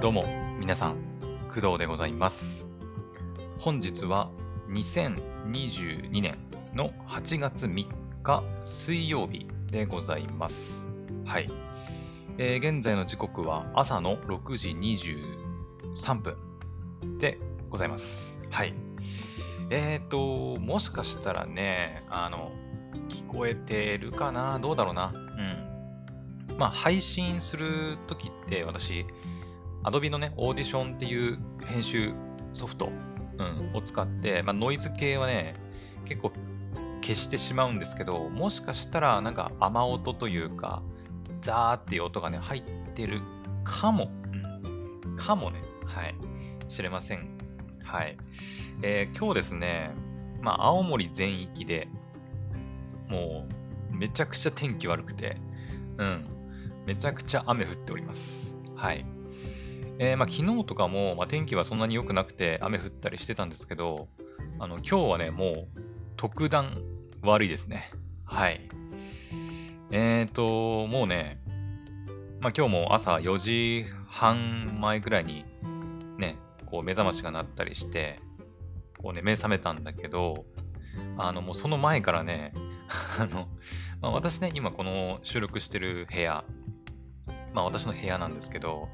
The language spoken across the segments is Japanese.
どうも、皆さん、工藤でございます。本日は2022年の8月3日水曜日でございます。はい。えー現在の時刻は朝の6時23分でございます。はい。えっ、ー、と、もしかしたらね、あの、聞こえてるかな？どうだろうな？うん。まあ、配信するときって私、Adobe のね、オーディションっていう編集ソフト、うん、を使って、まあ、ノイズ系はね、結構消してしまうんですけど、もしかしたらなんか雨音というか、ザーっていう音がね、入ってるかも、うん、かもね、はい、知れません。はい。えー今日ですね、まあ、青森全域でもう、めちゃくちゃ天気悪くて、うん、めちゃくちゃ雨降っております。はい。えーまあ、昨日とかも、まあ、天気はそんなに良くなくて雨降ったりしてたんですけど、あの今日はね、もう特段悪いですね。はい。えっ、と、もうね、まあ、今日も朝4時半前ぐらいにね、こう目覚ましが鳴ったりして、こうね、目覚めたんだけど、あの、もうその前からね、あの、まあ、私ね、今この収録してる部屋、まあ私の部屋なんですけど、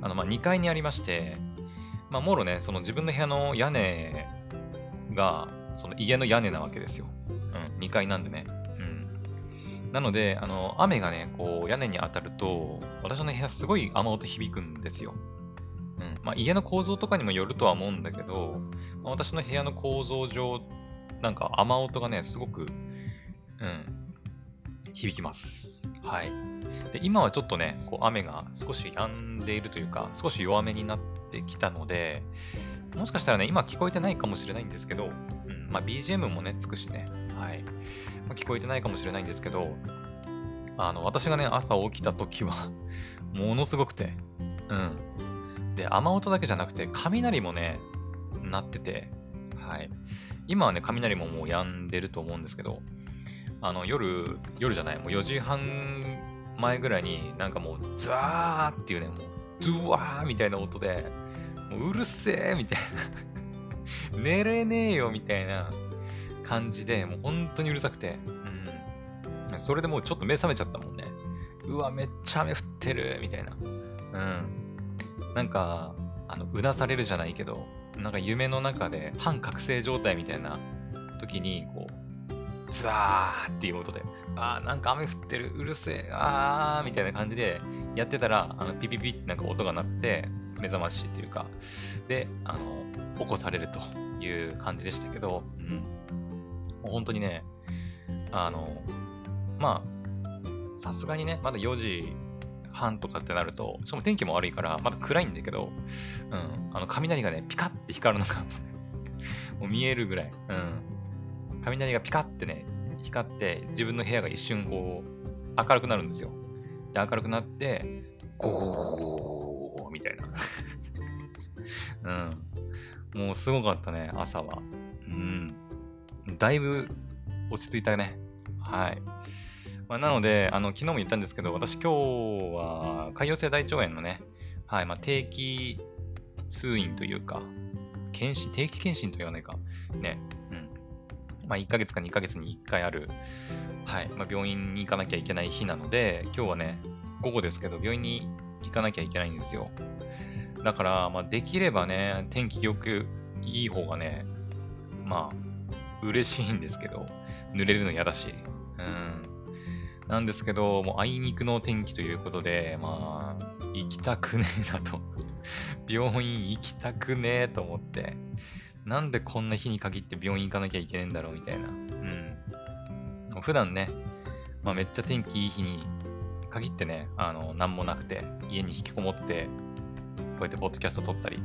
あの、まあ2階にありまして、まあもろね、その自分の部屋の屋根が、その家の屋根なわけですよ。うん、2階なんでね。うん。なので、あの、雨がね、こう屋根に当たると、私の部屋すごい雨音響くんですよ。うん。まあ家の構造とかにもよるとは思うんだけど、まあ私の部屋の構造上、なんか雨音がね、すごく、うん、響きます。はい。で、今はちょっとね、こう雨が少し止んでいるというか、少し弱めになってきたので、もしかしたらね、今聞こえてないかもしれないんですけど、うん、まあ BGM もね、つくしね、はい。まあ聞こえてないかもしれないんですけど、あの、私がね、朝起きた時は、ものすごくて、うん。で、雨音だけじゃなくて、雷もね、鳴ってて、はい。今はね、雷ももう止んでると思うんですけど、あの、夜、夜じゃない、もう4時半前ぐらいになんかもう、ザーっていうね、もう、ズワーみたいな音で、もううるせえみたいな。寝れねえよみたいな感じで、もう本当にうるさくて、うん。それでもうちょっと目覚めちゃったもんね。うわ、めっちゃ雨降ってるみたいな。うん。なんか、あの、うなされるじゃないけど、なんか夢の中で半覚醒状態みたいな時に、こう、ザーっていう音で、あーなんか雨降ってる、うるせえ、あーみたいな感じでやってたら、あのピピピってなんか音が鳴って、目覚ましいというか、で、あの、起こされるという感じでしたけど、うん。もう本当にね、あの、まあ、さすがにね、まだ4時半とかってなると、しかも天気も悪いから、まだ暗いんだけど、うん、あの、雷がね、ピカって光るのが もう見えるぐらい、うん。雷がピカってね、光って、自分の部屋が一瞬こう、明るくなるんですよ。で、明るくなって、ゴーゴーゴーゴーゴーみたいな。うん。もうすごかったね、朝は。うん。だいぶ落ち着いたね。はい。まあ、なので、あの、昨日も言ったんですけど、私今日は、潰瘍性大腸炎のね、はい、まあ、定期通院というか、検診、定期検診と言わないか、ね、まあ、1ヶ月か2ヶ月に1回ある、はい、まあ、病院に行かなきゃいけない日なので、今日はね、午後ですけど、病院に行かなきゃいけないんですよ。だから、まあ、できればね、天気よくいい方がね、まあ、嬉しいんですけど、濡れるの嫌だし、うん。なんですけど、もうあいにくの天気ということで、まあ、行きたくねえなと。病院行きたくねえと思って、なんでこんな日に限って病院行かなきゃいけないんだろうみたいな。うん。普段ね、まあめっちゃ天気いい日に限ってね、あの、なんもなくて、家に引きこもって、こうやってポッドキャスト撮ったり、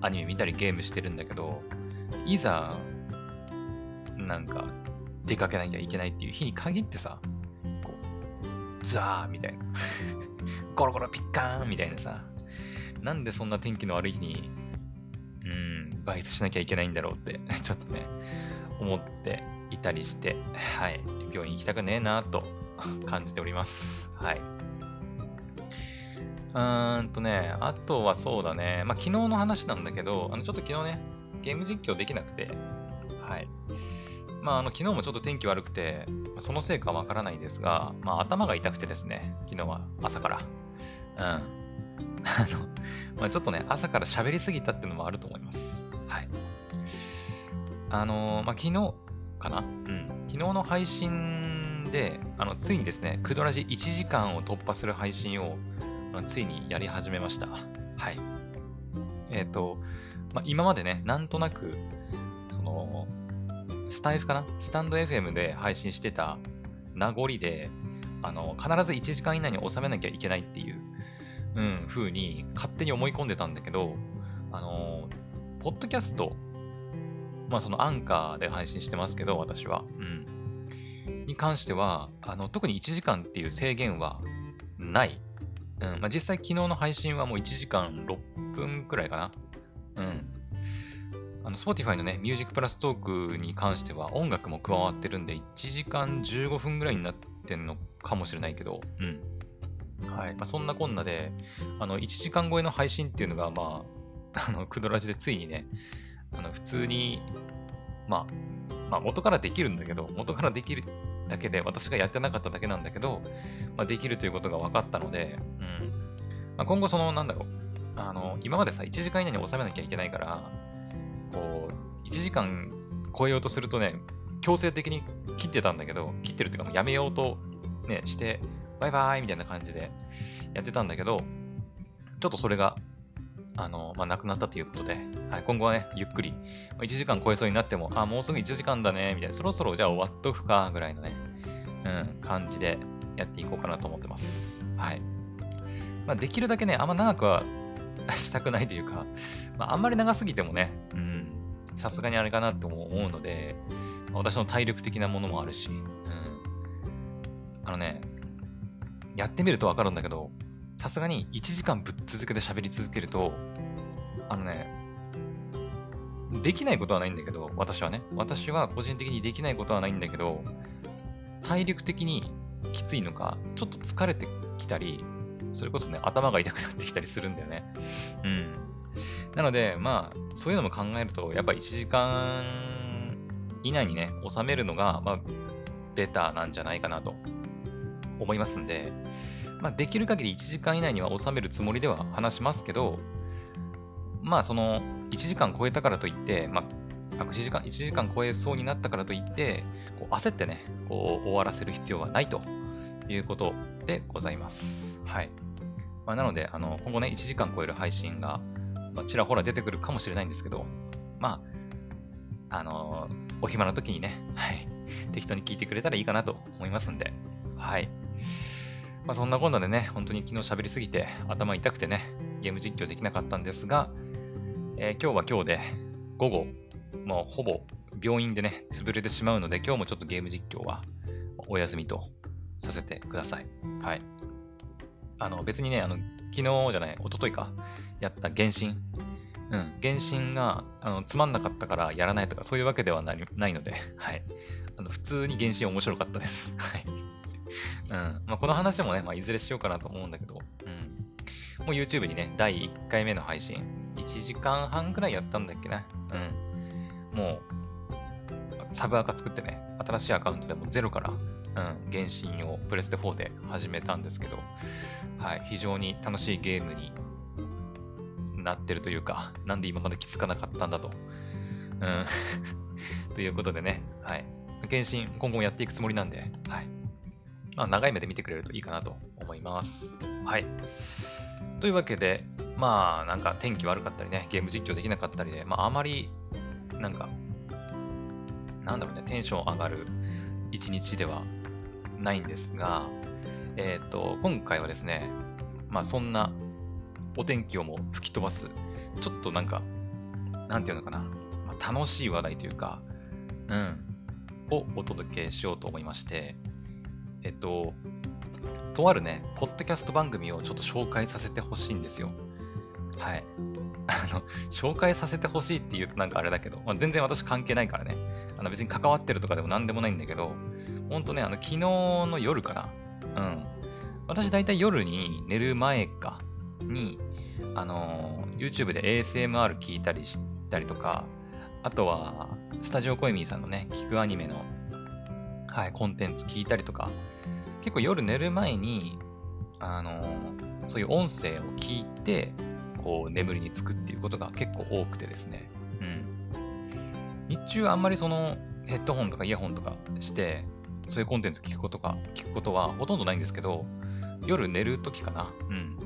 アニメ見たりゲームしてるんだけど、いざ、なんか、出かけなきゃいけないっていう日に限ってさ、こう、ザーみたいな。ゴロゴロピッカーンみたいなさ、なんでそんな天気の悪い日に、うん、外出しなきゃいけないんだろうって、ちょっとね、思っていたりして、はい、病院行きたくねえなと 感じております。はい。うーんとね、あとはそうだね、まあ昨日の話なんだけど、あのちょっと昨日ね、ゲーム実況できなくて、はい。まああの昨日もちょっと天気悪くて、そのせいかわからないですが、まあ頭が痛くてですね、昨日は朝から。うん。あの、まあ、ちょっとね、朝から喋りすぎたっていうのもあると思います。はい。あの、まあ、昨日かな？うん。昨日の配信で、あの、ついにですね、クドラジ1時間を突破する配信を、ついにやり始めました。はい。えっ、ー、と、まあ、今までね、なんとなく、その、スタイフかな？スタンド FM で配信してた名残で、あの、必ず1時間以内に収めなきゃいけないっていう、うん、風に勝手に思い込んでたんだけど、あの、ポッドキャストまあそのアンカーで配信してますけど、私は。うん。に関しては、あの、特に1時間っていう制限はない。うん。まあ実際昨日の配信はもう1時間6分くらいかな。うん。あの、Spotify のね、ミュージックプラストークに関しては音楽も加わってるんで、1時間15分ぐらいになってんのかもしれないけど、うん。はい。まあ、そんなこんなで、あの、1時間超えの配信っていうのが、まあ、あの、クドラジでついにね、あの普通に、まあ、まあ、元からできるんだけど、元からできるだけで、私がやってなかっただけなんだけど、まあ、できるということが分かったので、うん。まあ、今後、その、なんだろう、あの、今までさ、1時間以内に収めなきゃいけないから、こう、1時間超えようとするとね、強制的に切ってたんだけど、切ってるっていうか、やめようとね、して、バイバイみたいな感じでやってたんだけど、ちょっとそれがあの、まあ、亡くなったということで、はい、今後はね、ゆっくり、1時間超えそうになっても、あ、もうすぐ1時間だね、みたいな、そろそろじゃあ終わっとくか、ぐらいのね、うん、感じでやっていこうかなと思ってます。はい。まあ、できるだけね、あんま長くは したくないというか、まあ、あんまり長すぎてもね、うん、さすがにあれかなと思うので、私の体力的なものもあるし、うん、あのね、やってみるとわかるんだけど、さすがに1時間ぶっ続けて喋り続けると、あのね、できないことはないんだけど、私はね、私は個人的にできないことはないんだけど、体力的にきついのか、ちょっと疲れてきたり、それこそね、頭が痛くなってきたりするんだよね。うん。なので、まあ、そういうのも考えると、やっぱ1時間以内にね、収めるのが、まあ、ベターなんじゃないかなと思いますんで、まあ、できる限り1時間以内には収めるつもりでは話しますけど、まあ、その、1時間超えたからといって、まあ、1時間、1時間超えそうになったからといって、こう焦ってね、こう、終わらせる必要はないということでございます。はい。まあ、なので、あの、今後ね、1時間超える配信が、まあ、ちらほら出てくるかもしれないんですけど、まあ、あのお暇な時にね、はい、適当に聞いてくれたらいいかなと思いますんで、はい。まあ、そんなこんなでね、本当に昨日喋りすぎて頭痛くてね、ゲーム実況できなかったんですが、えー、今日は今日で午後、もうほぼ病院でね、潰れてしまうので、今日もちょっとゲーム実況はお休みとさせてください。はい。あの、別にね、あの、昨日じゃない、一昨日か、やった原神。うん、原神があのつまんなかったからやらないとかそういうわけではないので、はい。あの普通に原神面白かったです。はい。うん。まあ、この話もね、まあ、いずれしようかなと思うんだけど、うん。もう YouTube にね、第1回目の配信、1時間半くらいやったんだっけな。うん。もう、サブアカ作ってね、新しいアカウントでもゼロから、うん、原神をプレステ4で始めたんですけど、はい、非常に楽しいゲームになってるというか、なんで今まで気づかなかったんだと。うん。ということでね、はい。原神今後もやっていくつもりなんで、はい。まあ、長い目で見てくれるといいかなと思います。はい。というわけで、まあ、なんか天気悪かったりね、ゲーム実況できなかったりで、まあ、あまり、なんか、なんだろうね、テンション上がる一日ではないんですが、えっ、ー、と、今回はですね、まあ、そんなお天気をも吹き飛ばす、ちょっとなんか、なんていうのかな、まあ、楽しい話題というか、うん、をお届けしようと思いまして、えっと、とあるね、ポッドキャスト番組をちょっと紹介させてほしいんですよ。はい。あの、紹介させてほしいって言うとなんかあれだけど、まあ、全然私関係ないからね。あの別に関わってるとかでも何でもないんだけど、ほんとね、あの、昨日の夜かな。うん。私大体夜に寝る前か、に、あの YouTube で ASMR 聞いたりしたりとか、あとは、スタジオコエミーさんのね、聞くアニメの、はい、コンテンツ聞いたりとか、結構夜寝る前に、あのそういう音声を聞いて、こう、眠りにつくっていうことが結構多くてですね。うん。日中あんまりその、ヘッドホンとかイヤホンとかして、そういうコンテンツ聞くことか、聞くことはほとんどないんですけど、夜寝るときかな。うん。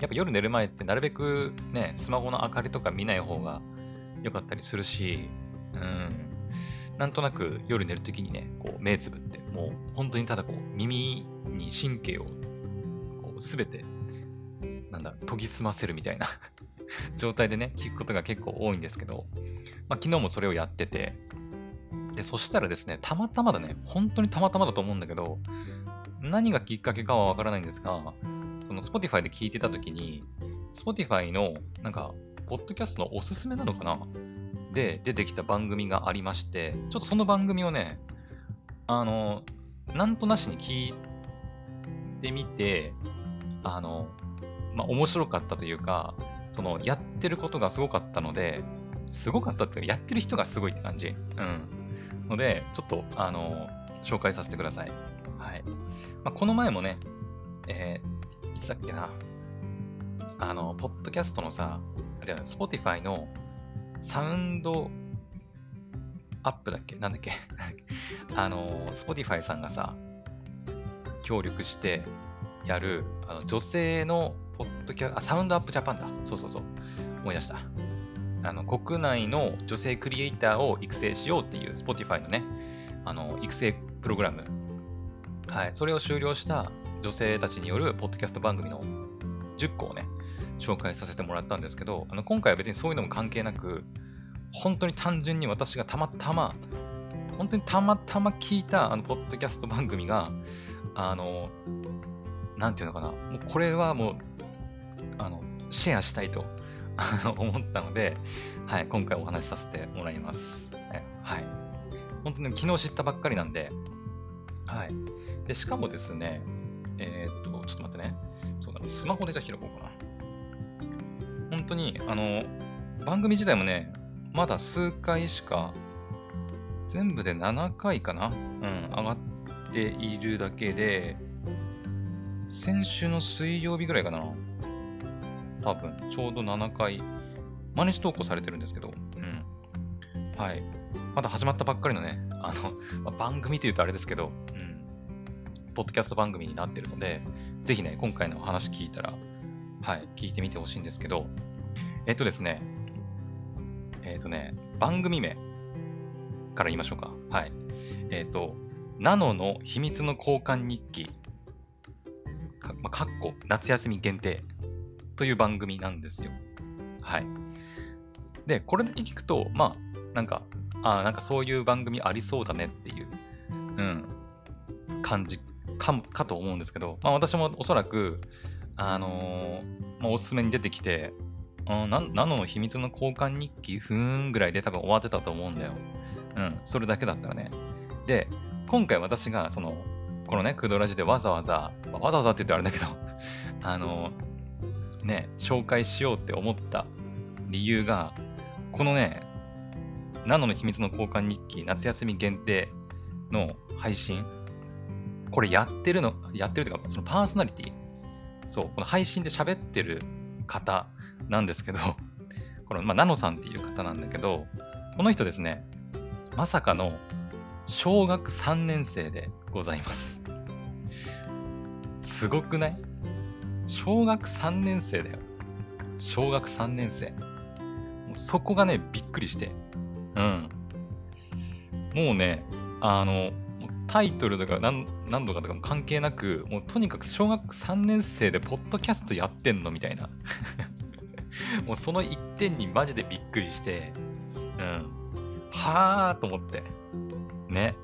やっぱ夜寝る前ってなるべくね、スマホの明かりとか見ない方が良かったりするし、うん。なんとなく夜寝るときにね、こう目つぶって、もう本当にただこう耳に神経をこうすべて、なんだ、研ぎ澄ませるみたいな 状態でね、聞くことが結構多いんですけど、まあ昨日もそれをやってて、で、そしたらですね、たまたまだね、本当にたまたまだと思うんだけど、何がきっかけかはわからないんですが、その Spotify で聞いてたときに、Spotify の、なんか、ポッドキャストのおすすめなのかなで出てきた番組がありまして、ちょっとその番組をね、あの、なんとなしに聞いてみて、あの、まあ、面白かったというか、その、やってることがすごかったので、すごかったっていうか、やってる人がすごいって感じ。うん。ので、ちょっと、あの、紹介させてください。はい。まあ、この前もね、えーいつだっけな。あの、ポッドキャストのさ、じゃあ、Spotify のサウンドアップだっけ？なんだっけ？あの、Spotify さんがさ、協力してやる、あの女性のポッドキャあ、サウンドアップジャパンだ。そうそうそう。思い出した。あの、国内の女性クリエイターを育成しようっていう Spotify のね、あの、育成プログラム。はい。それを終了した女性たちによるポッドキャスト番組の10個をね、紹介させてもらったんですけど、あの今回は別にそういうのも関係なく、本当に単純に私がたまたま、本当にたまたま聞いたあのポッドキャスト番組が、あの、なんていうのかな、もうこれはもう、あの、シェアしたいと 思ったので、はい、今回お話しさせてもらいます。はい。本当に昨日知ったばっかりなんで、はい。で、しかもですね、えーっと、ちょっと待ってね。そうだね、スマホでじゃあ開こうかな。本当に、あの、番組自体もね、まだ数回しか、全部で7回かなうん、上がっているだけで、先週の水曜日ぐらいかな多分、ちょうど7回、毎日投稿されてるんですけど、うん。はい。まだ始まったばっかりのね、あの、まあ番組というとあれですけど、うん。ポッドキャスト番組になってるので、ぜひね、今回のお話聞いたら、はい、聞いてみてほしいんですけど、えっとですね、えっとね、番組名から言いましょうか。はい。えっと、ナノの秘密の交換日記、か,、まあ、かっこ夏休み限定という番組なんですよ。はい。で、これだけ聞くと、まあ、なんか、ああ、なんかそういう番組ありそうだねっていう、うん、感じかかと思うんですけど、まあ私もおそらく、あのーまあ、おすすめに出てきて、うん、なナノの秘密の交換日記、ふーんぐらいで多分終わってたと思うんだよ。うん、それだけだったらね。で、今回私が、その、このね、クドラジでわざわざ、まあわざわざって言ってあれだけど、あのーね、紹介しようって思った理由が、このね、ナノの秘密の交換日記夏休み限定の配信、これやってるの、やってるというか、そのパーソナリティ、そう、この配信で喋ってる方なんですけど、この、まあ、ナノさんっていう方なんだけど、この人ですね、まさかの小学3年生でございます。すごくない？小学3年生だよ。小学3年生。そこがね、びっくりして。うん。もうね、あの、タイトルとか何何度かとかも関係なく、もうとにかく小学3年生でポッドキャストやってんのみたいな。もうその一点にマジでびっくりして、うん。はぁーと思って。ね。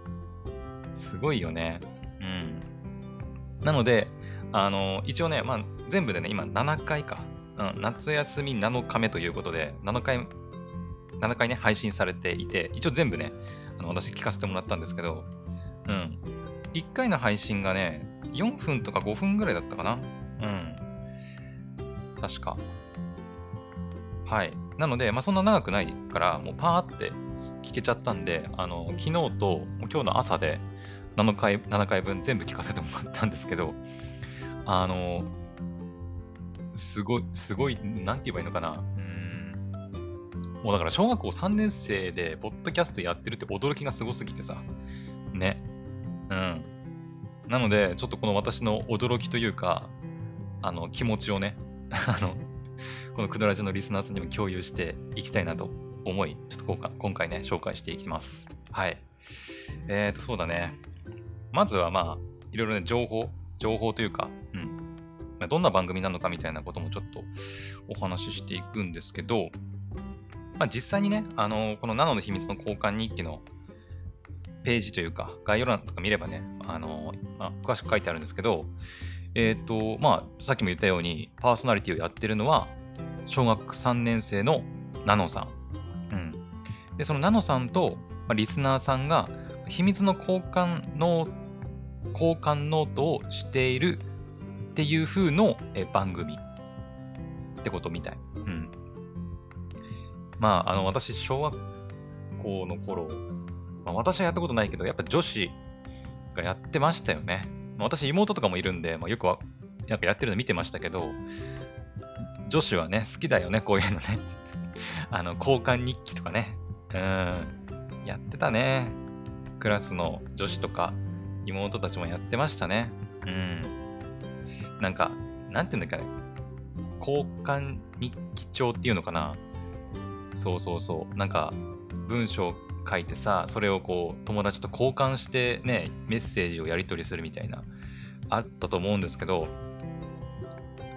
すごいよね。うん。なので、あの、一応ね、まあ、全部でね、今7回か。うん、夏休み7日目ということで、7回、7回ね、配信されていて、一応全部ね、あの私聞かせてもらったんですけど、うん。1回の配信がね、4分とか5分ぐらいだったかな。うん。確か。はい。なので、まあ、そんな長くないから、もうパーって聞けちゃったんで、あの、昨日と今日の朝で7回 ,7 回分全部聞かせてもらったんですけど、あの、すごい、すごい、なんて言えばいいのかな。もうだから小学校3年生で、ポッドキャストやってるって驚きがすごすぎてさ。ね。うん。なので、ちょっとこの私の驚きというか、あの、気持ちをね、あの、このクドラジのリスナーさんにも共有していきたいなと思い、ちょっと今回今回ね、紹介していきます。はい。えーと、そうだね。まずはまあ、いろいろね、情報、情報というか、うん。まあどんな番組なのかみたいなこともちょっとお話ししていくんですけど、まあ実際にね、あのこのナノの秘密の交換日記のページというか、概要欄とか見ればね、あのまあ、詳しく書いてあるんですけど、えっ、と、まあ、さっきも言ったように、パーソナリティをやってるのは、小学3年生のナノさん。うん。で、そのナノさんと、まあ、リスナーさんが、秘密の交換ノ交換ノートをしているっていう風のえ番組ってことみたい。うん。まあ、あの、私、小学校の頃、まあ、私はやったことないけど、やっぱ女子がやってましたよね。まあ私、妹とかもいるんで、まあ、よくわなんかやってるの見てましたけど、女子はね、好きだよね、こういうのね。あの、交換日記とかね。うん。やってたね。クラスの女子とか妹たちもやってましたね。うん。なんか、なんていうんだっけ。交換日記帳っていうのかな。そうそうそう。なんか、文章書いてさ、それをこう、友達と交換してね、メッセージをやり取りするみたいな、あったと思うんですけど、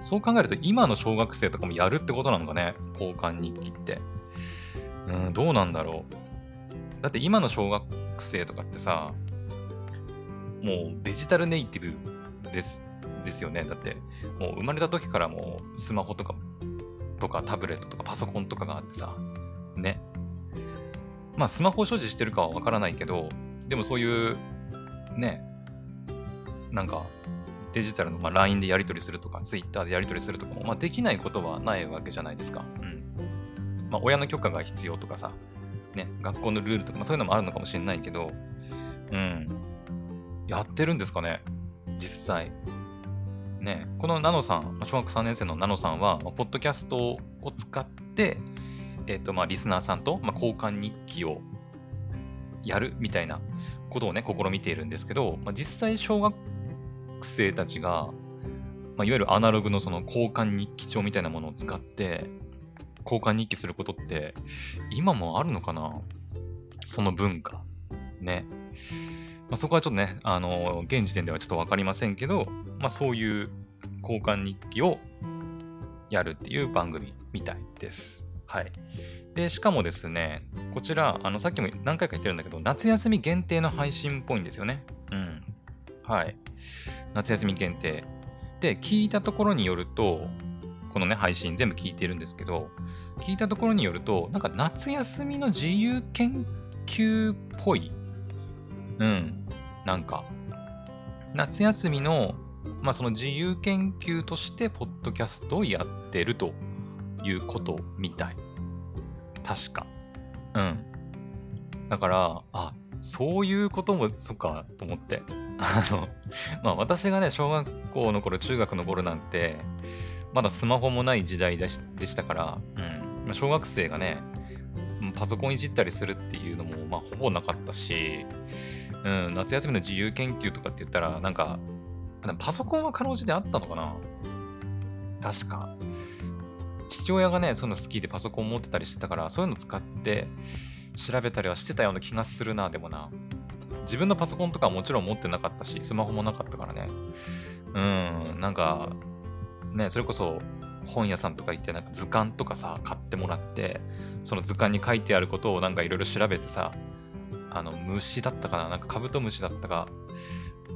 そう考えると今の小学生とかもやるってことなのかね、交換日記って。うん、どうなんだろう。だって今の小学生とかってさ、もうデジタルネイティブですですよね？だって、もう生まれた時からもうスマホとか、とかタブレットとかパソコンとかがあってさ、ね？まあスマホを所持してるかはわからないけど、でもそういう、ね、なんかデジタルの、まあ、LINE でやり取りするとか、Twitter でやり取りするとかも、まあ、できないことはないわけじゃないですか。うん。まあ、親の許可が必要とかさ、ね、学校のルールとか、まあ、そういうのもあるのかもしれないけど、うん。やってるんですかね実際。ね、このナノさん、小学3年生のナノさんは、まあポッドキャストを使って、えっ、と、まあ、リスナーさんと、まあ、交換日記をやるみたいなことをね、試みているんですけど、まあ、実際小学生たちが、まあ、いわゆるアナログのその交換日記帳みたいなものを使って、交換日記することって、今もあるのかな？その文化。ね。まあ、そこはちょっとね、あの現時点ではちょっとわかりませんけど、まあ、そういう交換日記をやるっていう番組みたいです。はい。で、しかもですね、こちら、あの、さっきも何回か言ってるんだけど、夏休み限定の配信っぽいんですよね。うん。はい。夏休み限定。で、聞いたところによると、このね、配信全部聞いてるんですけど、聞いたところによると、なんか夏休みの自由研究っぽい。うん。なんか、夏休みの、まあその自由研究として、ポッドキャストをやってるということみたい。確か。うん。だから、あ、そういうことも、そっか、と思って。あの、まあ私がね、小学校の頃、中学の頃なんて、まだスマホもない時代でしでしたから、うんまあ。小学生がね、パソコンいじったりするっていうのも、まあほぼなかったし、うん、夏休みの自由研究とかって言ったら、なんか、パソコンはかろうじてあったのかな確か。父親がね、そういうの好きでパソコン持ってたりしてたから、そういうの使って調べたりはしてたような気がするな、でもな。自分のパソコンとかはもちろん持ってなかったし、スマホもなかったからね。うん、なんか、ね、それこそ本屋さんとか行って、なんか図鑑とかさ、買ってもらって、その図鑑に書いてあることをなんかいろいろ調べてさ、あの、虫だったかななんかカブトムシだったか、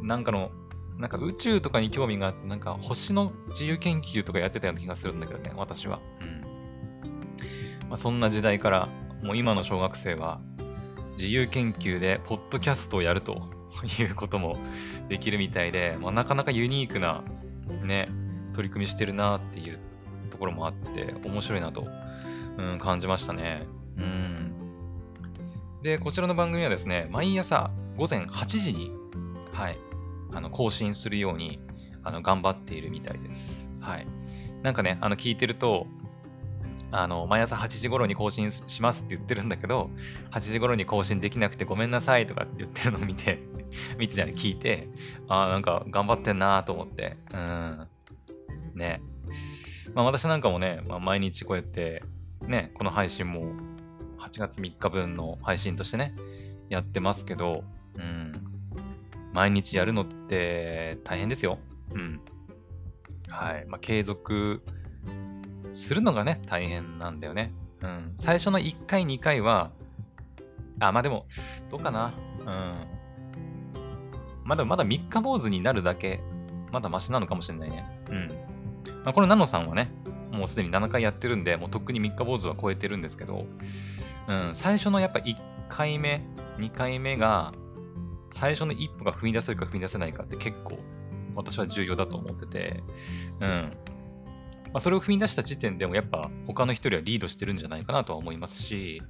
なんかの、なんか宇宙とかに興味があって、なんか星の自由研究とかやってたような気がするんだけどね、私は。うん。まあ、そんな時代から、もう今の小学生は、自由研究でポッドキャストをやるということもできるみたいで、まあ、なかなかユニークな、ね、取り組みしてるなっていうところもあって、面白いなと、うん、感じましたね。うん。で、こちらの番組はですね、毎朝午前8時に、はい、あの更新するようにあの頑張っているみたいです。はい。なんかね、あの聞いてると、あの、毎朝8時頃に更新しますって言ってるんだけど、8時頃に更新できなくてごめんなさいとかって言ってるのを見て、見てじゃない、聞いて、ああ、なんか頑張ってんなと思って、うん。ね。まあ私なんかもね、まあ、毎日こうやって、ね、この配信も8月3日分の配信としてね、やってますけど、うん。毎日やるのって大変ですよ。うん。はい。まあ継続するのがね、大変なんだよね。うん。最初の1回、2回は、あ、まあでも、どうかな。うん。まだまだ3日坊主になるだけ、まだマシなのかもしれないね。うん。まあ、このナノさんはね、もうすでに7回やってるんで、もうとっくに3日坊主は超えてるんですけど、うん、最初のやっぱ1回目、2回目が、最初の一歩が踏み出せるか踏み出せないかって結構私は重要だと思ってて、うん。まあ、それを踏み出した時点でもやっぱ他の人よりはリードしてるんじゃないかなとは思いますし、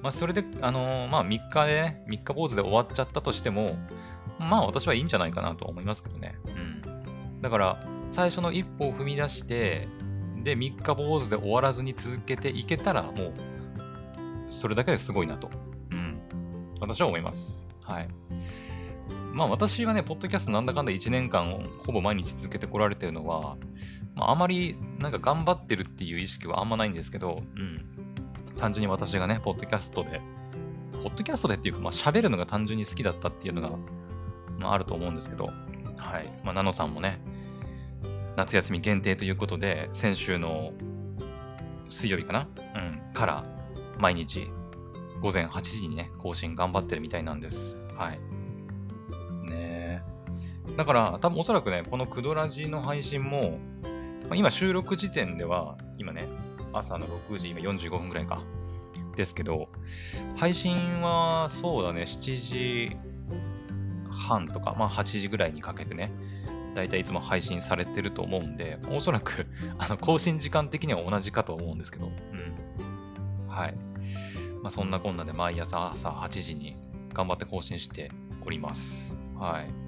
まあ、それで、あのー、まあ、3日でね、3日坊主で終わっちゃったとしても、まあ、私はいいんじゃないかなと思いますけどね。うん。だから、最初の一歩を踏み出して、で、3日坊主で終わらずに続けていけたら、もう、それだけですごいなと。うん。私は思います。はい。まあ私はね、ポッドキャストなんだかんだ1年間ほぼ毎日続けてこられてるのは、まあ、あまりなんか頑張ってるっていう意識はあんまないんですけど、うん。単純に私がね、ポッドキャストで、ポッドキャストでっていうか、まあ喋るのが単純に好きだったっていうのが、まああると思うんですけど、はい。まあ、ナノさんもね、夏休み限定ということで、先週の水曜日かなうん。から毎日午前8時にね、更新頑張ってるみたいなんです。はい。だから、多分おそらくね、このクドラジの配信も、まあ、今収録時点では、今ね、朝の6時、今45分ぐらいか。ですけど、配信はそうだね、7時半とか、まあ8時ぐらいにかけてね、だいたいいつも配信されてると思うんで、おそらくあの更新時間的には同じかと思うんですけど、うん。はい。まあそんなこんなで毎朝朝8時に頑張って更新しております。はい。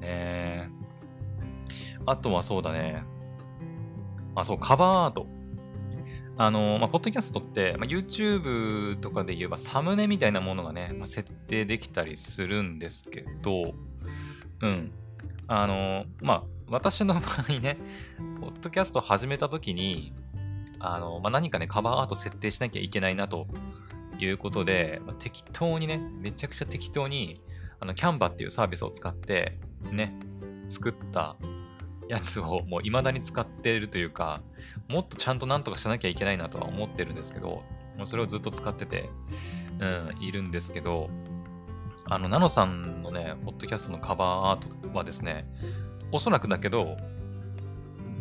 ね。あとはそうだね。あ、そう、カバーアート。あの、まあ、ポッドキャストって、まあ、YouTube とかで言えばサムネみたいなものがね、まあ、設定できたりするんですけど、うん。あの、まあ、私の場合ね、ポッドキャスト始めた時に、あの、まあ、何かね、カバーアート設定しなきゃいけないなということで、まあ、適当にね、めちゃくちゃ適当に、あの、キャンバっていうサービスを使って、ね、作ったやつをもう未だに使っているというか、もっとちゃんとなんとかしなきゃいけないなとは思ってるんですけど、もうそれをずっと使ってて、うん、いるんですけど、あの、ナノさんのね、ポッドキャストのカバーアートはですね、おそらくだけど、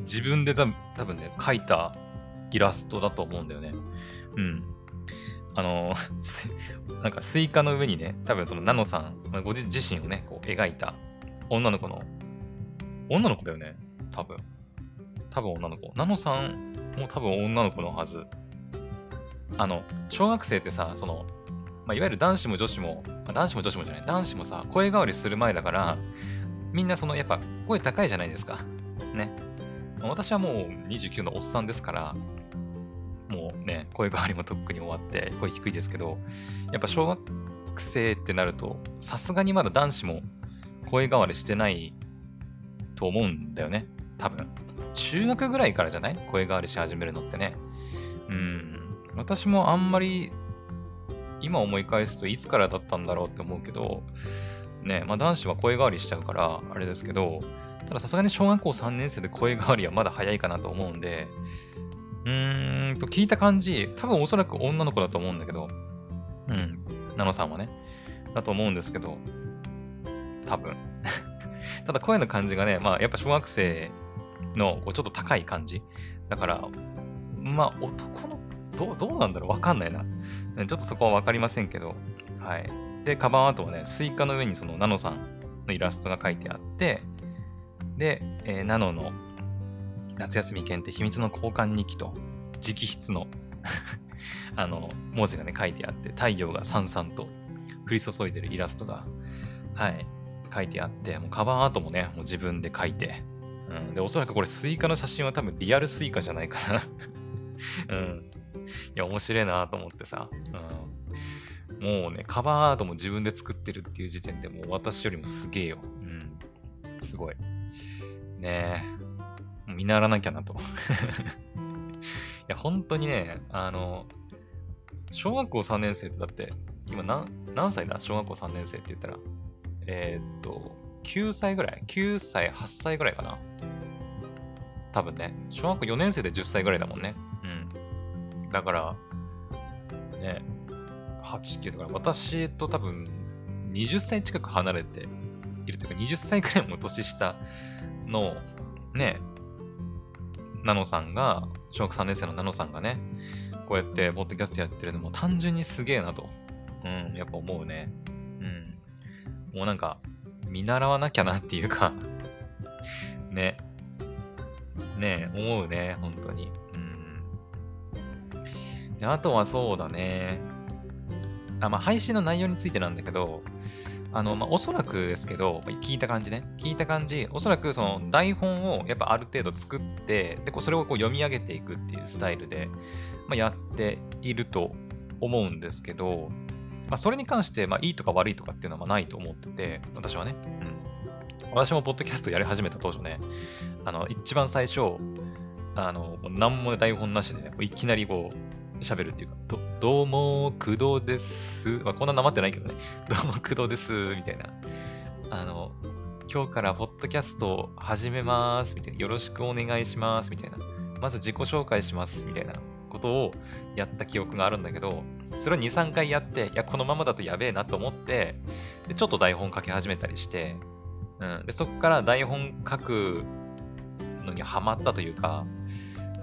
自分で多分ね、描いたイラストだと思うんだよね。うん。あの、なんかスイカの上にね、多分そのナノさん、ご自身をね、こう描いた女の子の、女の子だよね多分。多分女の子。ナノさんも多分女の子のはず。あの、小学生ってさ、その、まあ、いわゆる男子も女子も、ま、男子も女子もじゃない、男子もさ、声変わりする前だから、みんなその、やっぱ声高いじゃないですか。ね。私はもう29のおっさんですから、もうね、声変わりもとっくに終わって、声低いですけど、やっぱ小学生ってなると、さすがにまだ男子も声変わりしてないと思うんだよね。多分。中学ぐらいからじゃない？声変わりし始めるのってね。うん。私もあんまり、今思い返すといつからだったんだろうって思うけど、ね、まあ男子は声変わりしちゃうから、あれですけど、たださすがに小学校3年生で声変わりはまだ早いかなと思うんで、うーんと、聞いた感じ、多分おそらく女の子だと思うんだけど、うん、ナノさんはね、だと思うんですけど、多分。ただ声の感じがね、まあやっぱ小学生のこうちょっと高い感じ。だから、まあ男の、どう、どうなんだろう？わかんないな。ちょっとそこはわかりませんけど。はい。で、カバーアートはね、スイカの上にそのナノさんのイラストが書いてあって、で、えー、ナノの夏休み限定秘密の交換日記と、直筆の あの、文字がね、書いてあって、太陽がさんさんと降り注いでるイラストが、はい、書いてあって、もうカバーアートもね、もう自分で書いて、うん。で、おそらくこれスイカの写真は多分リアルスイカじゃないかな うん。いや、面白いなと思ってさ。うん。もうね、カバーアートも自分で作ってるっていう時点でもう私よりもすげえよ。うん。すごい。ねえ。見習わなきゃなと。いや、本当にね、あの、小学校3年生ってだって、今何何歳だ？小学校3年生って言ったら。えー、っと、9歳ぐらい ?9 歳、8歳ぐらいかな？多分ね。小学校4年生で10歳ぐらいだもんね。うん。だから、ね、8、9だから私と多分20歳近く離れているというか20歳くらいも年下のね、ナノさんが、小学3年生のナノさんがね、こうやってポッドキャストやってるのも単純にすげえなと、うん、やっぱ思うね。もうなんか、見習わなきゃなっていうか ね。ね思うね、本当に。うん。であとはそうだね。あ、まあ、配信の内容についてなんだけど、あの、まあ、おそらくですけど、聞いた感じね。聞いた感じ、おそらくその台本をやっぱある程度作って、で、こうそれをこう読み上げていくっていうスタイルで、まあ、やっていると思うんですけど、まあ、それに関して、まあ、いいとか悪いとかっていうのはないと思ってて、私はね。うん。私もポッドキャストやり始めた当初ね、あの、一番最初、あの、何も台本なしで、いきなりこう、喋るっていうか、ど、どうも、工藤です。まあ、こんななまってないけどね。どうも、工藤です。みたいな。あの、今日からポッドキャストを始めます。みたいな。よろしくお願いします。みたいな。まず自己紹介します。みたいなことをやった記憶があるんだけど、それを2、3回やって、いや、このままだとやべえなと思って、でちょっと台本書き始めたりして、うん、でそこから台本書くのにハマったというか、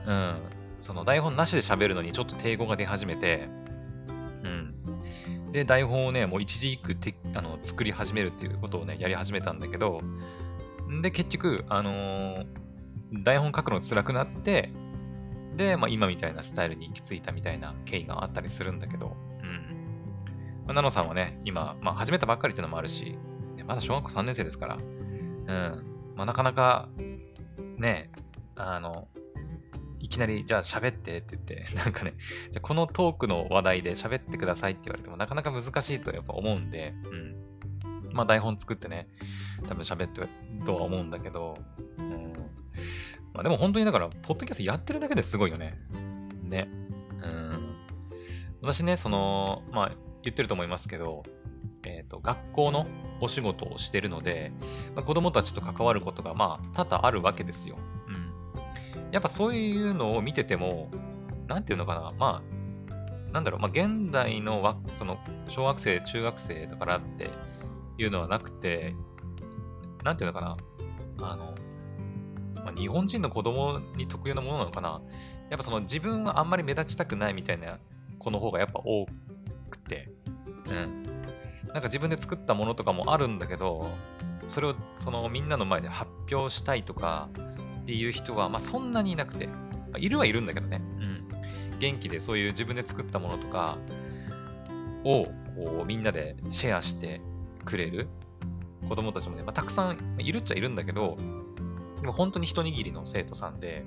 うん、その台本なしで喋るのにちょっと抵抗が出始めて、うん。で、台本をね、もう一字一句てあの作り始めるっていうことをね、やり始めたんだけど、で、結局、あのー、台本書くの辛くなって、で、まあ、今みたいなスタイルに行き着いたみたいな経緯があったりするんだけど、うん。まあ、ナノさんはね、今、まあ、始めたばっかりっていうのもあるし、まだ小学校3年生ですから、うん。まあ、なかなか、ね、あの、いきなり、じゃあ喋ってって言って、なんかね、じゃこのトークの話題で喋ってくださいって言われても、なかなか難しいとやっぱ思うんで、うん。まあ台本作ってね、多分喋ってるとは思うんだけど、うん。まあでも本当にだから、ポッドキャストやってるだけですごいよね。ね。うん。私ね、その、まあ言ってると思いますけど、えっ、ー、と、学校のお仕事をしてるので、まあ、子供たちと関わることが、まあ、多々あるわけですよ。うん。やっぱそういうのを見てても、なんていうのかな、まあ、なんだろう、まあ、現代のその小学生、中学生だからっていうのはなくて、なんていうのかな、あの、まあ、日本人の子供に特有なものなのかな。やっぱその自分はあんまり目立ちたくないみたいな子の方がやっぱ多くて、うん。なんか自分で作ったものとかもあるんだけど、それをそのみんなの前で発表したいとかっていう人は、まあそんなにいなくて、まあ、いるはいるんだけどね。うん。元気でそういう自分で作ったものとかをこうみんなでシェアしてくれる子供たちもね、まあ、たくさんいるっちゃいるんだけど、でも本当に一握りの生徒さんで、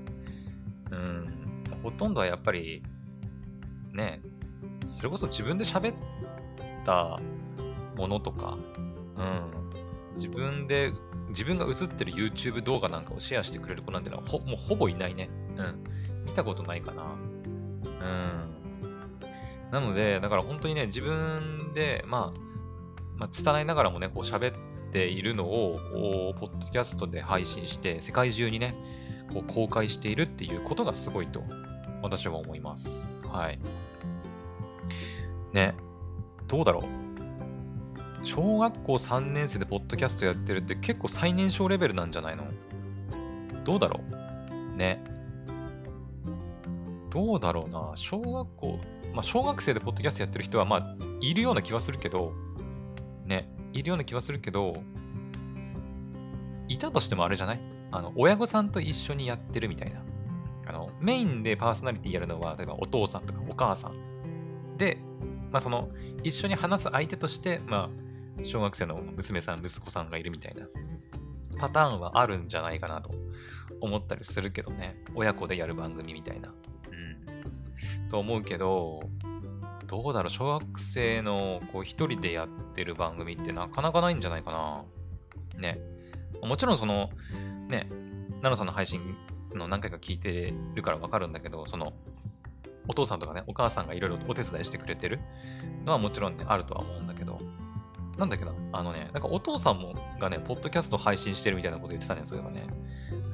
うん、ほとんどはやっぱり、ね、それこそ自分で喋ったものとか、うん、自分で、自分が映ってる YouTube 動画なんかをシェアしてくれる子なんてのはほもうほぼいないね。うん。見たことないかな。うん。なので、だから本当にね、自分で、まあ、まあ、拙いながらもね、こう喋っているのを、ポッドキャストで配信して、世界中にね、こう公開しているっていうことがすごいと、私は思います。はい。ね、どうだろう。小学校3年生でポッドキャストやってるって結構最年少レベルなんじゃないの？どうだろうね。どうだろうな。小学校、まあ小学生でポッドキャストやってる人はまあいるような気はするけど、ね。いるような気はするけど、いたとしてもあれじゃない？あの、親御さんと一緒にやってるみたいな。あの、メインでパーソナリティやるのは、例えばお父さんとかお母さん。で、まあその、一緒に話す相手として、まあ、小学生の娘さん、息子さんがいるみたいなパターンはあるんじゃないかなと思ったりするけどね。親子でやる番組みたいな。うん。と思うけど、どうだろう、小学生のこう一人でやってる番組ってなかなかないんじゃないかな。ね。もちろんその、ね、ナノさんの配信の何回か聞いてるからわかるんだけど、その、お父さんとかね、お母さんがいろいろお手伝いしてくれてるのはもちろんね、あるとは思うんだけど、なんだっけな、あのね、なんかお父さんもがね、ポッドキャスト配信してるみたいなこと言ってたね、そういえばね。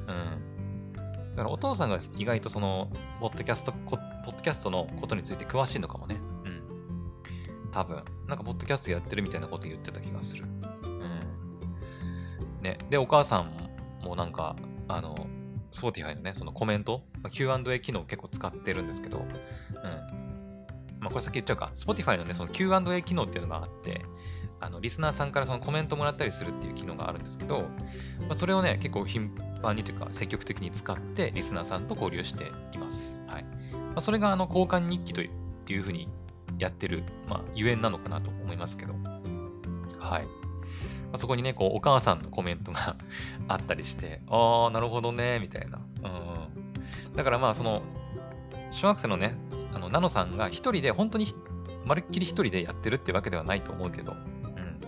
うん。だからお父さんが意外とその、ポッドキャスト、ポッドキャストのことについて詳しいのかもね。うん。多分。なんか、ポッドキャストやってるみたいなこと言ってた気がする。うん。ね。で、お母さんもなんか、あの、Spotify のね、そのコメント、Q&A 機能結構使ってるんですけど、うん。まあ、これ先言っちゃうか。Spotify のね、その Q&A 機能っていうのがあって、あのリスナーさんからそのコメントもらったりするっていう機能があるんですけど、まあ、それをね、結構頻繁にというか積極的に使ってリスナーさんと交流しています。はい。まあ、それがあの交換日記というふうにやってる、まあ、ゆえんなのかなと思いますけど、はい。ま、そこにね、こう、お母さんのコメントが あったりして、ああ、なるほどね、みたいな。うん。だからまあ、その、小学生のね、あの、ナノさんが一人で、本当にまるっきり一人でやってるってわけではないと思うけど、うん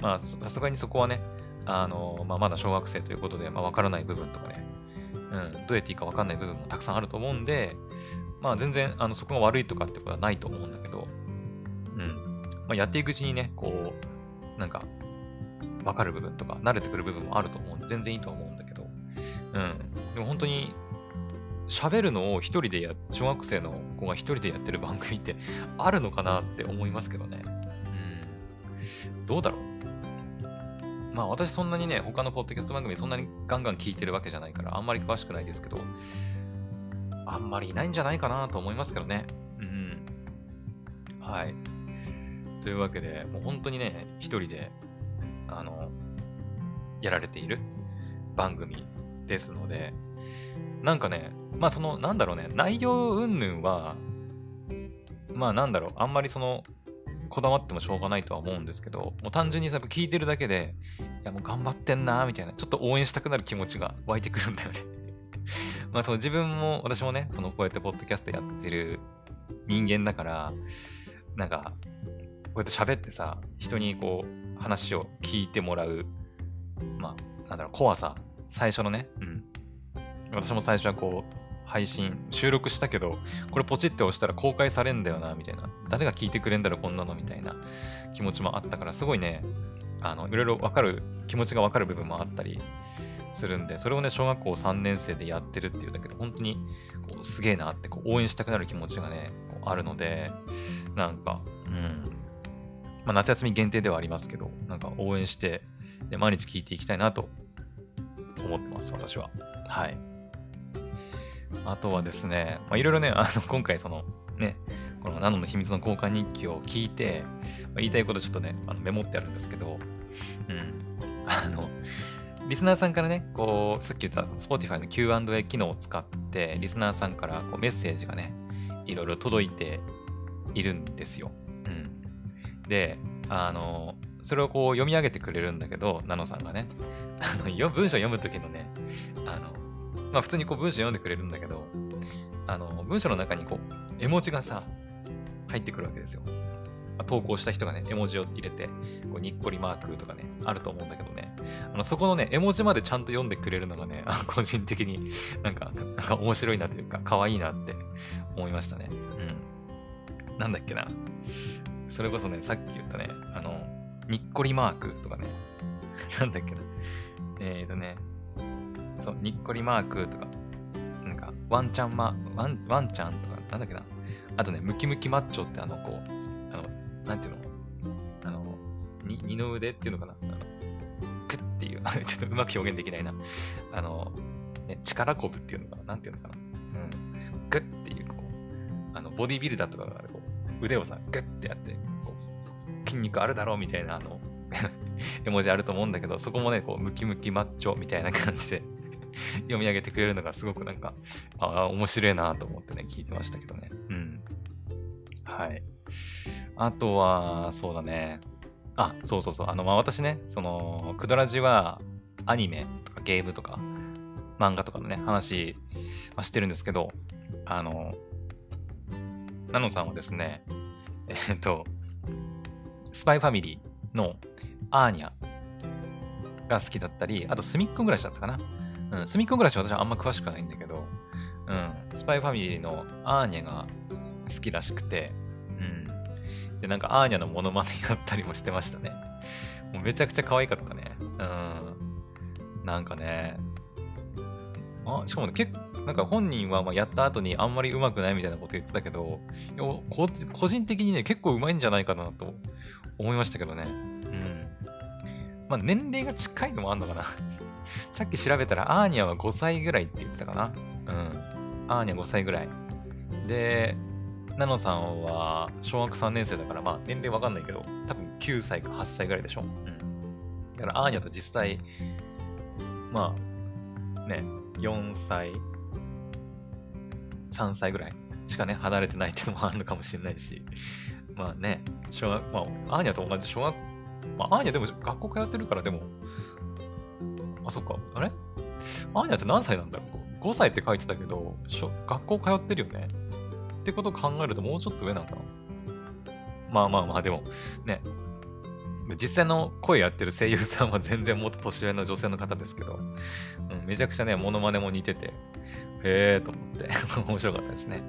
まあ、さすがにそこはね、あの、まあ、まだ小学生ということで、まあ、わからない部分とかね、うん、どうやっていいかわかんない部分もたくさんあると思うんで、まあ、全然、あの、そこが悪いとかってことはないと思うんだけど、うん。まあ、やっていくうちにね、こう、なんか、わかる部分とか、慣れてくる部分もあると思うんで、全然いいと思うんだけど、うん。でも本当に、喋るのを一人でや、小学生の子が一人でやってる番組ってあるのかなって思いますけどね。うん。どうだろうまあ私そんなにね、他のポッドキャスト番組そんなにガンガン聞いてるわけじゃないから、あんまり詳しくないですけど、あんまりいないんじゃないかなと思いますけどね。うん。はい。というわけで、もう本当にね、一人で、あの、やられている番組ですので、なんかね、まあその、なんだろうね、内容云々は、まあなんだろう、あんまりその、こだわってもしょうがないとは思うんですけど、もう単純にさ、聞いてるだけで、いやもう頑張ってんなみたいな、ちょっと応援したくなる気持ちが湧いてくるんだよねまあその自分も、私もね、そのこうやってポッドキャストやってる人間だから、なんか、こうやって喋ってさ、人にこう、話を聞いてもらう、まあ、なんだろう、怖さ、最初のね、うん。私も最初はこう、配信、収録したけど、これポチって押したら公開されんだよな、みたいな。誰が聞いてくれんだろ、こんなの、みたいな気持ちもあったから、すごいね、あの、いろいろわかる、気持ちがわかる部分もあったりするんで、それをね、小学校3年生でやってるっていうだけで、本当に、こう、すげえなって、こう、応援したくなる気持ちがね、こうあるので、なんか、うん。まあ、夏休み限定ではありますけど、なんか応援して、で毎日聞いていきたいなと思ってます、私は。はい。あとはですね、まあ、いろいろね、あの、今回その、ね、このナノの秘密の交換日記を聞いて、まあ、言いたいことちょっとね、あのメモってあるんですけど、うん。あの、リスナーさんからね、こう、さっき言った Spotify の Q&A 機能を使って、リスナーさんからこうメッセージがね、いろいろ届いているんですよ。うん。で、あの、それをこう読み上げてくれるんだけど、ナノさんがね、あの、文章読むときのね、あの、まあ普通にこう文章読んでくれるんだけど、あの、文章の中にこう、絵文字がさ、入ってくるわけですよ。ま、投稿した人がね、絵文字を入れて、こうにっこりマークとかね、あると思うんだけどね、あのそこのね、絵文字までちゃんと読んでくれるのがね、個人的になんか、なんか面白いなというか、可愛いなって思いましたね。うん。なんだっけな。それこそね、さっき言ったね、あの、にっこりマークとかね、なんだっけな。えーとね、そう、にっこりマークとか、なんか、ワンちゃんマ、ワン、ワンちゃんとか、なんだっけな。あとね、ムキムキマッチョってあの、こう、あの、なんていうの？あの、に、二の腕っていうのかな、っていう、ちょっとうまく表現できないな。あの、ね、力こぶっていうのかななんていうのかなうん。グッっていう、こう、あの、ボディビルダーとかが、こう、腕をさ、グッってやって、こう、筋肉あるだろうみたいな、あの 絵文字あると思うんだけど、そこもね、こう、ムキムキマッチョみたいな感じで 読み上げてくれるのがすごくなんか、ああ、面白いなと思ってね、聞いてましたけどね。うん。はい。あとは、そうだね。あ、そうそうそう。あの、まあ、私ね、その、クドラジは、アニメとかゲームとか、漫画とかのね、話はしてるんですけど、あの、ナノさんはですね、えっと、スパイファミリーのアーニャが好きだったり、あと、すみっこ暮らしだったかな。うん、すみっこ暮らしは私はあんま詳しくないんだけど、うん、スパイファミリーのアーニャが好きらしくて、うん。で、なんかアーニャのモノマネやったりもしてましたね。もうめちゃくちゃ可愛かったね。うん。なんかね、あ、しかもね、結構、なんか本人はまやった後にあんまり上手くないみたいなこと言ってたけど、個人的にね、結構上手いんじゃないかなと思いましたけどね。うん。まあ、年齢が近いのもあんのかな さっき調べたら、アーニャは5歳ぐらいって言ってたかな。うん。アーニャ5歳ぐらい。で、ナノさんは小学3年生だから、まあ年齢わかんないけど、多分9歳か8歳ぐらいでしょ？うん。だからアーニャと実際、まあ、ね、4歳、3歳ぐらいしかね、離れてないっていうのもあるのかもしれないし、まあね、小学、まあ、アーニャと同じ小学、まあ、アーニャでも学校通ってるからでも、あ、そっか、あれ？アーニャって何歳なんだろう ?5 歳って書いてたけど、学校通ってるよね。ってことを考えるともうちょっと上なのかな？まあまあまあ、でも、ね、実際の声やってる声優さんは全然もっと年上の女性の方ですけど、うん、めちゃくちゃね、モノマネも似てて、へえーと思って 面白かったですね。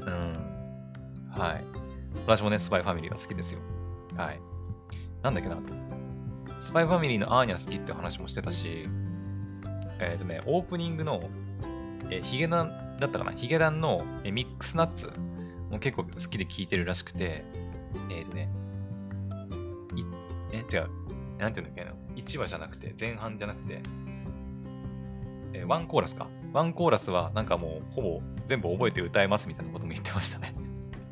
うん。はい。私もね、スパイファミリーは好きですよ。はい。なんだっけなと。スパイファミリーのアーニャ好きって話もしてたし、えっ、ー、とね、オープニングの、えー、ヒゲダンだったかな？ヒゲダンの、ミックスナッツ？も結構好きで聴いてるらしくて、えっ、ー、とね、え、違う。なんていうんだっけな？1話じゃなくて、前半じゃなくて、えー、ワンコーラスか。ワンコーラスはなんかもうほぼ全部覚えて歌えますみたいなことも言ってましたね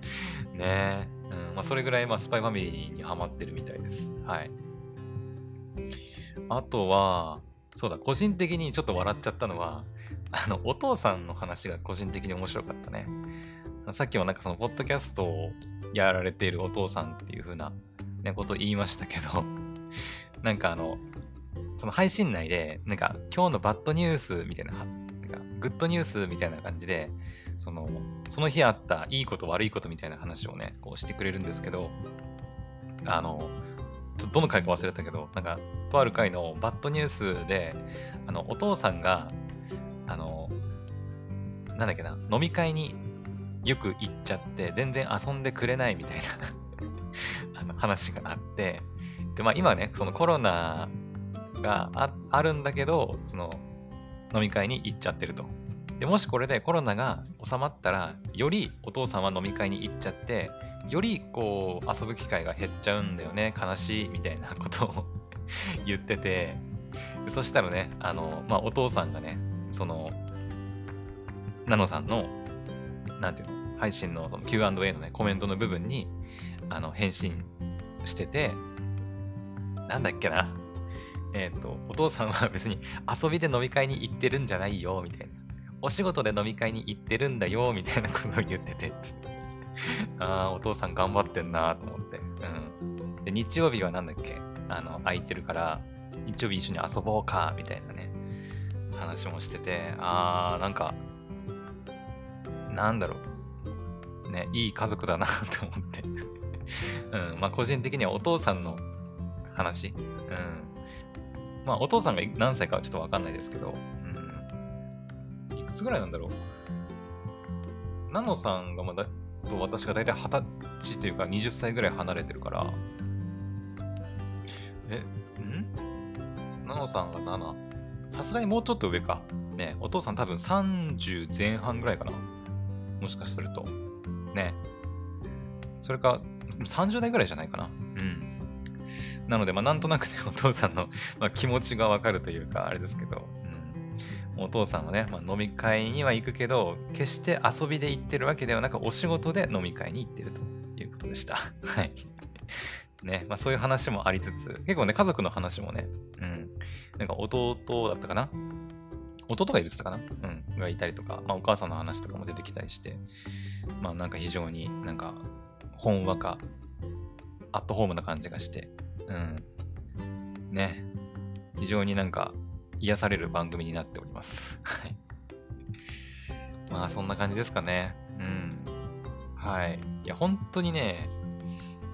ねえ。うん。まあそれぐらいまあスパイファミリーにハマってるみたいです。はい。あとは、そうだ、個人的にちょっと笑っちゃったのは、あの、お父さんの話が個人的に面白かったね。さっきもなんかその、ポッドキャストをやられているお父さんっていう風なね、こと言いましたけど、なんかあの、その配信内で、なんか今日のバッドニュースみたいな、なんかグッドニュースみたいな感じで、その、その日あったいいこと悪いことみたいな話をね、こうしてくれるんですけど、あの、ちょっとどの回か忘れたけど、なんか、とある回のバッドニュースで、あの、お父さんが、あの、なんだっけな、飲み会によく行っちゃって、全然遊んでくれないみたいな あの話があって、で、まあ今ね、そのコロナがあるんだけど、その飲み会に行っちゃってると。で、もしこれでコロナが収まったら、よりお父さんは飲み会に行っちゃって、よりこう遊ぶ機会が減っちゃうんだよね、悲しいみたいなことを 言ってて、そしたらね、あの、まあお父さんがね、その、ナノさんの、なんていうの、配信の Q&A のね、コメントの部分に、あの、返信してて、なんだっけな。えっ、ー、と、お父さんは別に遊びで飲み会に行ってるんじゃないよ、みたいな。お仕事で飲み会に行ってるんだよ、みたいなことを言ってて ああ、お父さん頑張ってんなと思って。うん。で、日曜日はなんだっけあの、空いてるから、日曜日一緒に遊ぼうか、みたいなね、話もしてて、ああ、なんか、なんだろう。ね、いい家族だなと思って うん、まあ個人的にはお父さんの話。うん。まあお父さんが何歳かはちょっとわかんないですけど、うん。いくつぐらいなんだろう。ナノさんがまだ、と私が大体20歳というか20歳ぐらい離れてるから、え、ん？ナノさんが7。さすがにもうちょっと上か。ね、お父さん多分30前半ぐらいかな。もしかすると。ね。それか、30代ぐらいじゃないかな。うん。なので、まあ、なんとなくね、お父さんの、ま、気持ちがわかるというか、あれですけど、うん、お父さんはね、まあ、飲み会には行くけど、決して遊びで行ってるわけではなく、お仕事で飲み会に行ってるということでした。はい。ね、まあそういう話もありつつ、結構ね、家族の話もね、うん。なんか弟だったかな？弟がいるってたかな？うん。がいたりとか、まあお母さんの話とかも出てきたりして、まあなんか非常になんか、ほんわか、アットホームな感じがして、うん。ね。非常になんか癒される番組になっております。はい。まあそんな感じですかね。うん。はい。いや、本当にね、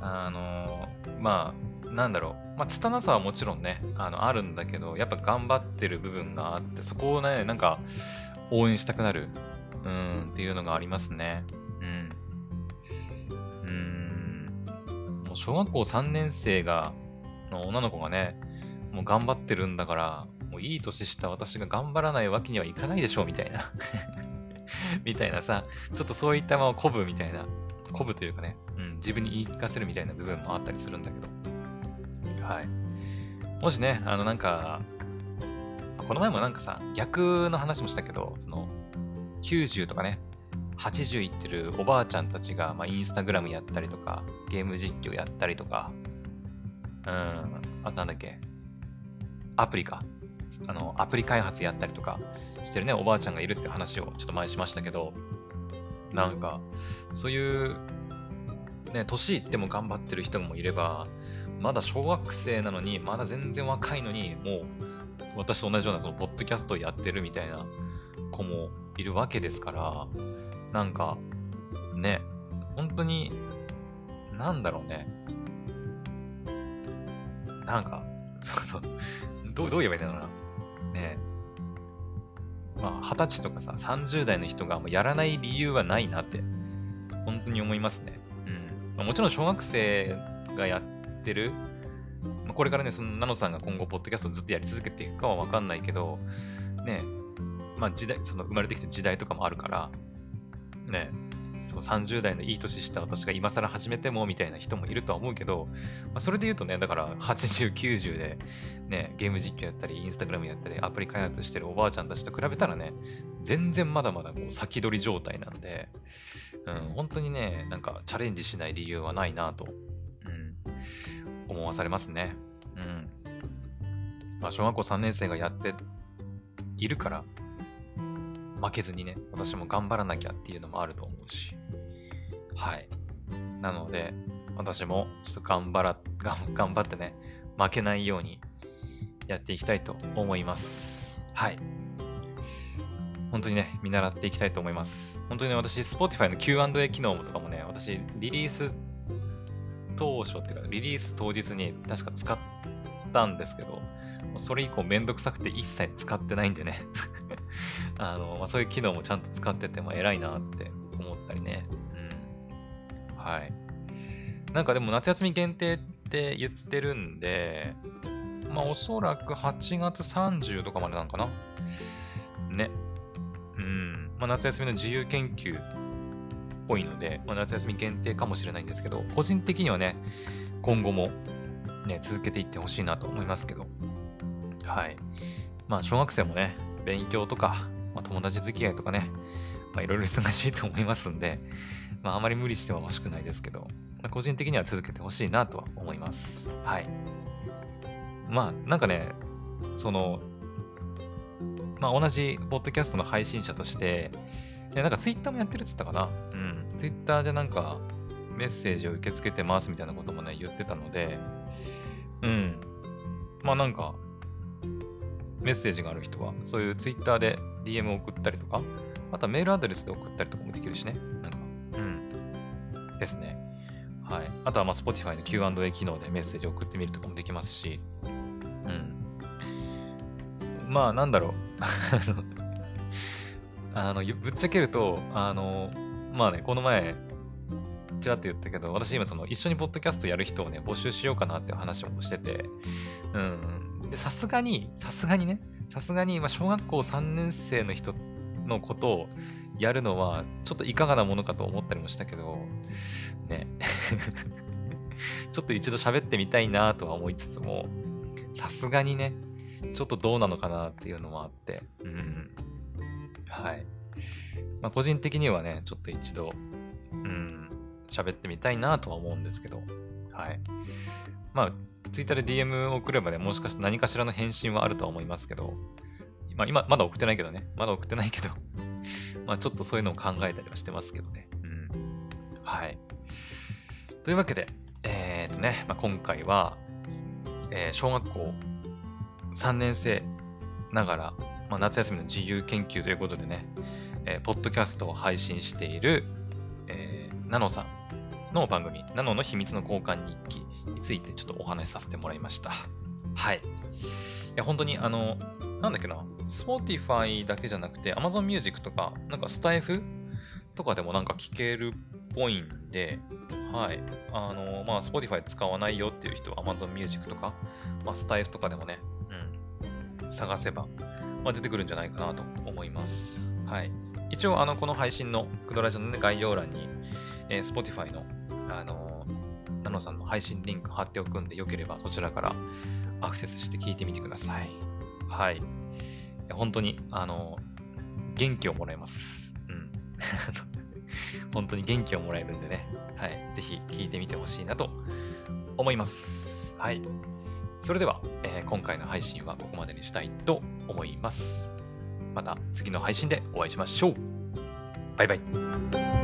あのまあ、なんだろう。まあ、拙さはもちろんね、あの、あるんだけど、やっぱ頑張ってる部分があって、そこをね、なんか、応援したくなる、うん、っていうのがありますね。うん。うん。もう小学校3年生が、の女の子がね、もう頑張ってるんだから、もういい年した私が頑張らないわけにはいかないでしょう、みたいな。みたいなさ、ちょっとそういったまま鼓舞みたいな、鼓舞というかね、うん、自分に言い聞かせるみたいな部分もあったりするんだけど、はい。もしね、あのなんか、この前もなんかさ、逆の話もしたけど、その、90とかね、80いってるおばあちゃんたちが、まあ、インスタグラムやったりとか、ゲーム実況やったりとか、うん、あとなんだっけ、アプリか。あの、アプリ開発やったりとかしてるね、おばあちゃんがいるって話をちょっと前しましたけど、なんか、そういう、ね、年いっても頑張ってる人もいれば、まだ小学生なのに、まだ全然若いのに、もう、私と同じようなその、ポッドキャストやってるみたいな子もいるわけですから、なんか、ね、本当に、なんだろうね。なんか、その、どうどう言えばいいんだろうな。ねまあ、二十歳とかさ、30代の人がもうやらない理由はないなって、本当に思いますね。うん。まあ、もちろん小学生がやってる、まあ、これからね、そのナノさんが今後、ポッドキャストをずっとやり続けていくかはわかんないけど、ね、まあ時代、その生まれてきた時代とかもあるから、ね、その30代のいい年した私が今更始めてもみたいな人もいるとは思うけど、まあ、それで言うとね、だから80、90でね、ゲーム実況やったり、インスタグラムやったり、アプリ開発してるおばあちゃんたちと比べたらね、全然まだまだこう先取り状態なんで、うん、本当にね、なんかチャレンジしない理由はないなと、うん、思わされますね。うん。まあ、小学校3年生がやっているから、負けずにね、私も頑張らなきゃっていうのもあると思うし。はい。なので、私もちょっと頑張ら、頑張ってね、負けないようにやっていきたいと思います。はい。本当にね、見習っていきたいと思います。本当にね、私、Spotify の Q&A 機能とかもね、私、リリース当初っていうか、リリース当日に確か使ったんですけど、それ以降めんどくさくて一切使ってないんでね あの、まあ、そういう機能もちゃんと使ってて、まあ、偉いなって思ったりね。うん。はい。なんかでも夏休み限定って言ってるんで、まあおそらく8月30とかまでなんかな。ね。うん。まあ夏休みの自由研究っぽいので、まあ、夏休み限定かもしれないんですけど、個人的にはね、今後もね、続けていってほしいなと思いますけど。はい。まあ小学生もね、勉強とか、まあ、友達付き合いとかね、まあいろいろ忙しいと思いますんで、まああまり無理しては欲しくないですけど、まあ、個人的には続けてほしいなとは思います。はい。まあなんかね、その、まあ同じポッドキャストの配信者として、でなんかツイッターもやってるっつったかな？うん。ツイッターでなんかメッセージを受け付けてますみたいなこともね、言ってたので、うん。まあなんか、メッセージがある人は、そういうツイッターで DM を送ったりとか、あとはメールアドレスで送ったりとかもできるしね。なんか、うん。ですね。はい。あとはまあ Spotify の Q&A 機能でメッセージを送ってみるとかもできますし、うん。まあなんだろう。あの、ぶっちゃけると、あの、まあね、この前、ちらっと言ったけど、私今その一緒にポッドキャストやる人をね、募集しようかなっていう話もしてて、うん。で、さすがに、さすがにね、さすがに今小学校3年生の人のことをやるのは、ちょっといかがなものかと思ったりもしたけど、ね。ちょっと一度喋ってみたいなとは思いつつも、さすがにね、ちょっとどうなのかなっていうのもあって、うん。はい。まあ、個人的にはね、ちょっと一度、うん、喋ってみたいなとは思うんですけど、はい。まあ、ツイッターで DM を送ればね、もしかして何かしらの返信はあるとは思いますけど、まあ今、まだ送ってないけどね。まだ送ってないけど まあちょっとそういうのを考えたりはしてますけどね。うん。はい。というわけで、えー、っとね、まあ、今回は、えー、小学校3年生ながら、まあ、夏休みの自由研究ということでね、えー、ポッドキャストを配信している、えー、ナノさんの番組、ナノの秘密の交換日記についてちょっとお話しさせてもらいました。はい。いや、本当にあの、なんだっけな、Spotify だけじゃなくて Amazon Music とか、なんかスタイフとかでもなんか聞けるっぽいんで、はい。あの、まあ、Spotify 使わないよっていう人は Amazon Music とか、まあ、スタイフとかでもね、うん、探せば、まあ、出てくるんじゃないかなと思います。はい。一応、あの、この配信のクドラジオの、ね、概要欄に、えー、Spotify の、あのナノさんの配信リンク貼っておくんで、よければそちらからアクセスして聞いてみてください。はい。本当に、あの元気をもらえます。うん。本当に元気をもらえるんでね。はい。ぜひ聞いてみてほしいなと思います。はい。それでは、えー、今回の配信はここまでにしたいと思います。また次の配信でお会いしましょう。バイバイ。